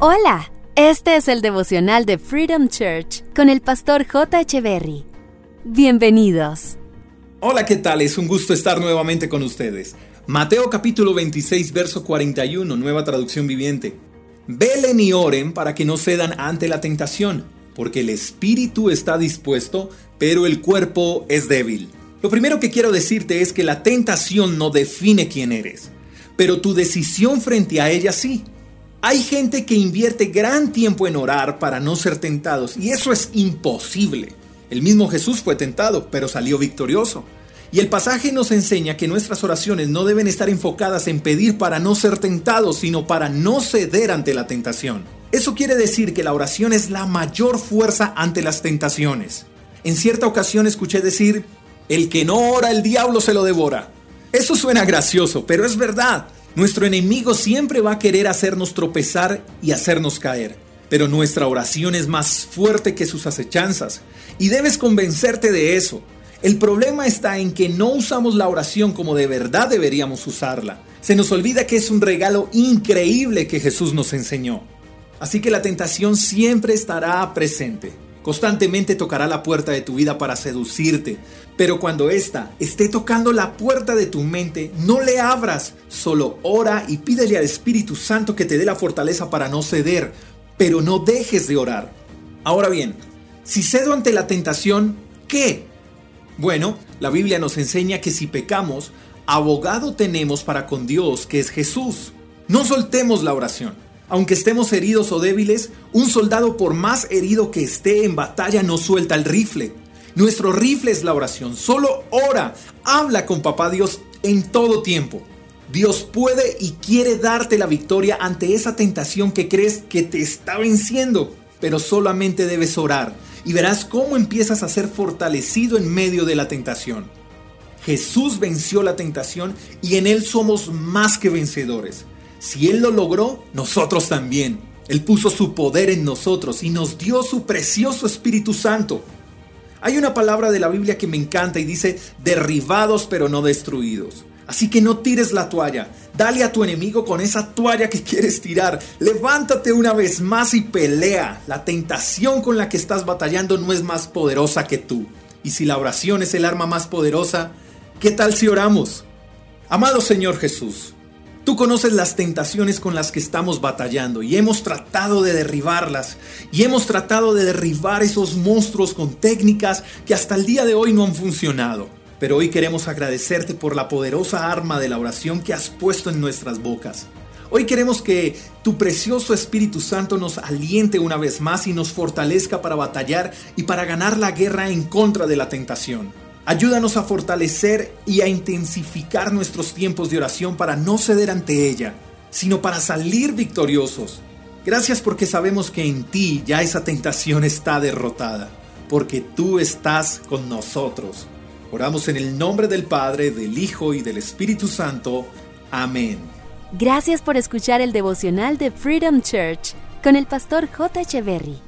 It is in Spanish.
Hola, este es el devocional de Freedom Church con el pastor J. Echeverry. Bienvenidos. Hola, ¿qué tal? Es un gusto estar nuevamente con ustedes. Mateo capítulo 26, verso 41, nueva traducción viviente. Velen y oren para que no cedan ante la tentación, porque el espíritu está dispuesto, pero el cuerpo es débil. Lo primero que quiero decirte es que la tentación no define quién eres, pero tu decisión frente a ella sí. Hay gente que invierte gran tiempo en orar para no ser tentados y eso es imposible. El mismo Jesús fue tentado, pero salió victorioso. Y el pasaje nos enseña que nuestras oraciones no deben estar enfocadas en pedir para no ser tentados, sino para no ceder ante la tentación. Eso quiere decir que la oración es la mayor fuerza ante las tentaciones. En cierta ocasión escuché decir, el que no ora el diablo se lo devora. Eso suena gracioso, pero es verdad. Nuestro enemigo siempre va a querer hacernos tropezar y hacernos caer, pero nuestra oración es más fuerte que sus acechanzas y debes convencerte de eso. El problema está en que no usamos la oración como de verdad deberíamos usarla. Se nos olvida que es un regalo increíble que Jesús nos enseñó. Así que la tentación siempre estará presente. Constantemente tocará la puerta de tu vida para seducirte, pero cuando ésta esté tocando la puerta de tu mente, no le abras, solo ora y pídele al Espíritu Santo que te dé la fortaleza para no ceder, pero no dejes de orar. Ahora bien, si cedo ante la tentación, ¿qué? Bueno, la Biblia nos enseña que si pecamos, abogado tenemos para con Dios, que es Jesús. No soltemos la oración. Aunque estemos heridos o débiles, un soldado por más herido que esté en batalla no suelta el rifle. Nuestro rifle es la oración. Solo ora, habla con papá Dios en todo tiempo. Dios puede y quiere darte la victoria ante esa tentación que crees que te está venciendo, pero solamente debes orar y verás cómo empiezas a ser fortalecido en medio de la tentación. Jesús venció la tentación y en Él somos más que vencedores. Si Él lo logró, nosotros también. Él puso su poder en nosotros y nos dio su precioso Espíritu Santo. Hay una palabra de la Biblia que me encanta y dice, derribados pero no destruidos. Así que no tires la toalla, dale a tu enemigo con esa toalla que quieres tirar. Levántate una vez más y pelea. La tentación con la que estás batallando no es más poderosa que tú. Y si la oración es el arma más poderosa, ¿qué tal si oramos? Amado Señor Jesús, Tú conoces las tentaciones con las que estamos batallando y hemos tratado de derribarlas y hemos tratado de derribar esos monstruos con técnicas que hasta el día de hoy no han funcionado. Pero hoy queremos agradecerte por la poderosa arma de la oración que has puesto en nuestras bocas. Hoy queremos que tu precioso Espíritu Santo nos aliente una vez más y nos fortalezca para batallar y para ganar la guerra en contra de la tentación. Ayúdanos a fortalecer y a intensificar nuestros tiempos de oración para no ceder ante ella, sino para salir victoriosos. Gracias porque sabemos que en ti ya esa tentación está derrotada, porque tú estás con nosotros. Oramos en el nombre del Padre, del Hijo y del Espíritu Santo. Amén. Gracias por escuchar el devocional de Freedom Church con el pastor J. Echeverry.